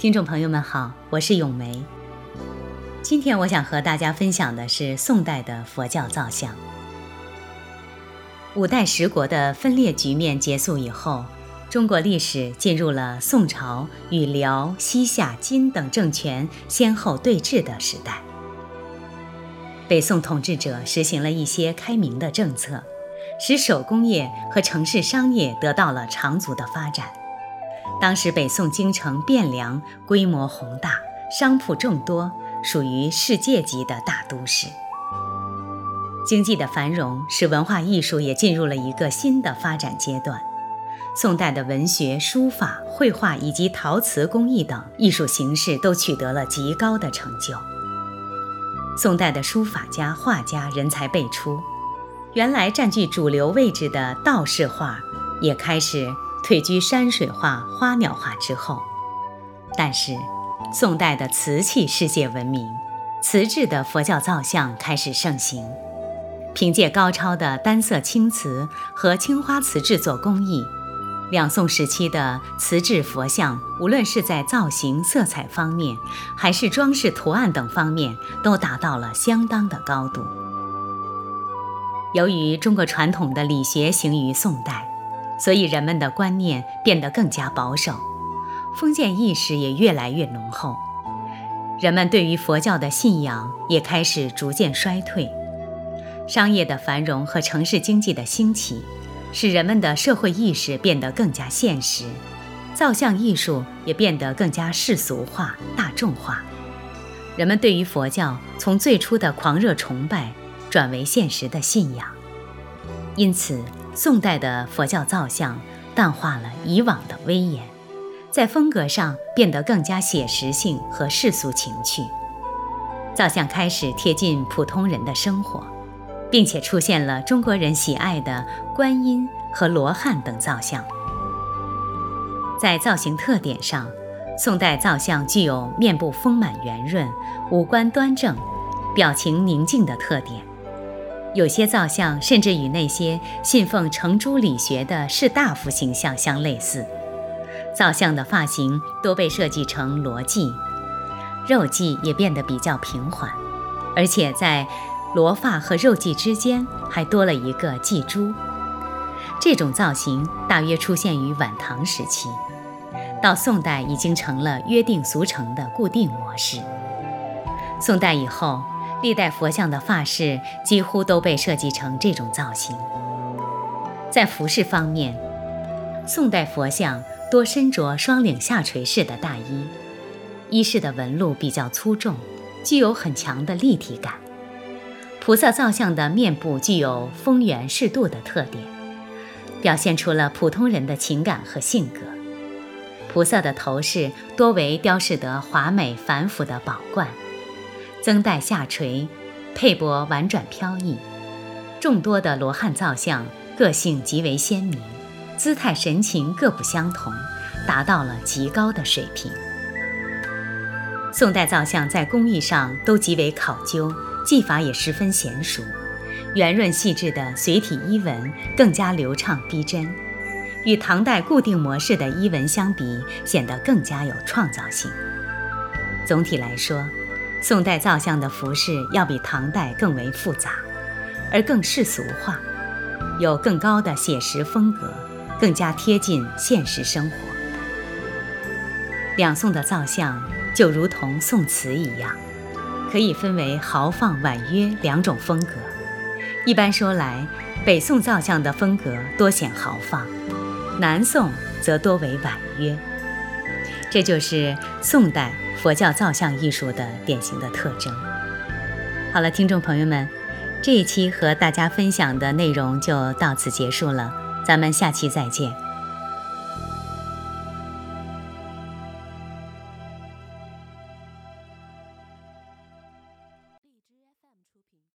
听众朋友们好，我是咏梅。今天我想和大家分享的是宋代的佛教造像。五代十国的分裂局面结束以后，中国历史进入了宋朝与辽、西夏、金等政权先后对峙的时代。北宋统治者实行了一些开明的政策，使手工业和城市商业得到了长足的发展。当时北宋京城汴梁规模宏大，商铺众多，属于世界级的大都市。经济的繁荣使文化艺术也进入了一个新的发展阶段。宋代的文学、书法、绘画以及陶瓷工艺等艺术形式都取得了极高的成就。宋代的书法家、画家人才辈出，原来占据主流位置的道士画也开始。退居山水画、花鸟画之后，但是宋代的瓷器世界闻名，瓷制的佛教造像开始盛行。凭借高超的单色青瓷和青花瓷制作工艺，两宋时期的瓷制佛像，无论是在造型、色彩方面，还是装饰图案等方面，都达到了相当的高度。由于中国传统的理学行于宋代。所以人们的观念变得更加保守，封建意识也越来越浓厚，人们对于佛教的信仰也开始逐渐衰退。商业的繁荣和城市经济的兴起，使人们的社会意识变得更加现实，造像艺术也变得更加世俗化、大众化。人们对于佛教从最初的狂热崇拜，转为现实的信仰，因此。宋代的佛教造像淡化了以往的威严，在风格上变得更加写实性和世俗情趣。造像开始贴近普通人的生活，并且出现了中国人喜爱的观音和罗汉等造像。在造型特点上，宋代造像具有面部丰满圆润、五官端正、表情宁静的特点。有些造像甚至与那些信奉程朱理学的士大夫形象相类似。造像的发型多被设计成罗髻，肉髻也变得比较平缓，而且在罗发和肉髻之间还多了一个髻珠。这种造型大约出现于晚唐时期，到宋代已经成了约定俗成的固定模式。宋代以后。历代佛像的发饰几乎都被设计成这种造型。在服饰方面，宋代佛像多身着双领下垂式的大衣，衣饰的纹路比较粗重，具有很强的立体感。菩萨造像的面部具有丰圆适度的特点，表现出了普通人的情感和性格。菩萨的头饰多为雕饰得华美繁复的宝冠。增带下垂，佩帛婉转飘逸。众多的罗汉造像个性极为鲜明，姿态神情各不相同，达到了极高的水平。宋代造像在工艺上都极为考究，技法也十分娴熟，圆润细致的随体衣纹更加流畅逼真，与唐代固定模式的衣纹相比，显得更加有创造性。总体来说。宋代造像的服饰要比唐代更为复杂，而更世俗化，有更高的写实风格，更加贴近现实生活。两宋的造像就如同宋词一样，可以分为豪放婉约两种风格。一般说来，北宋造像的风格多显豪放，南宋则多为婉约。这就是宋代。佛教造像艺术的典型的特征。好了，听众朋友们，这一期和大家分享的内容就到此结束了，咱们下期再见。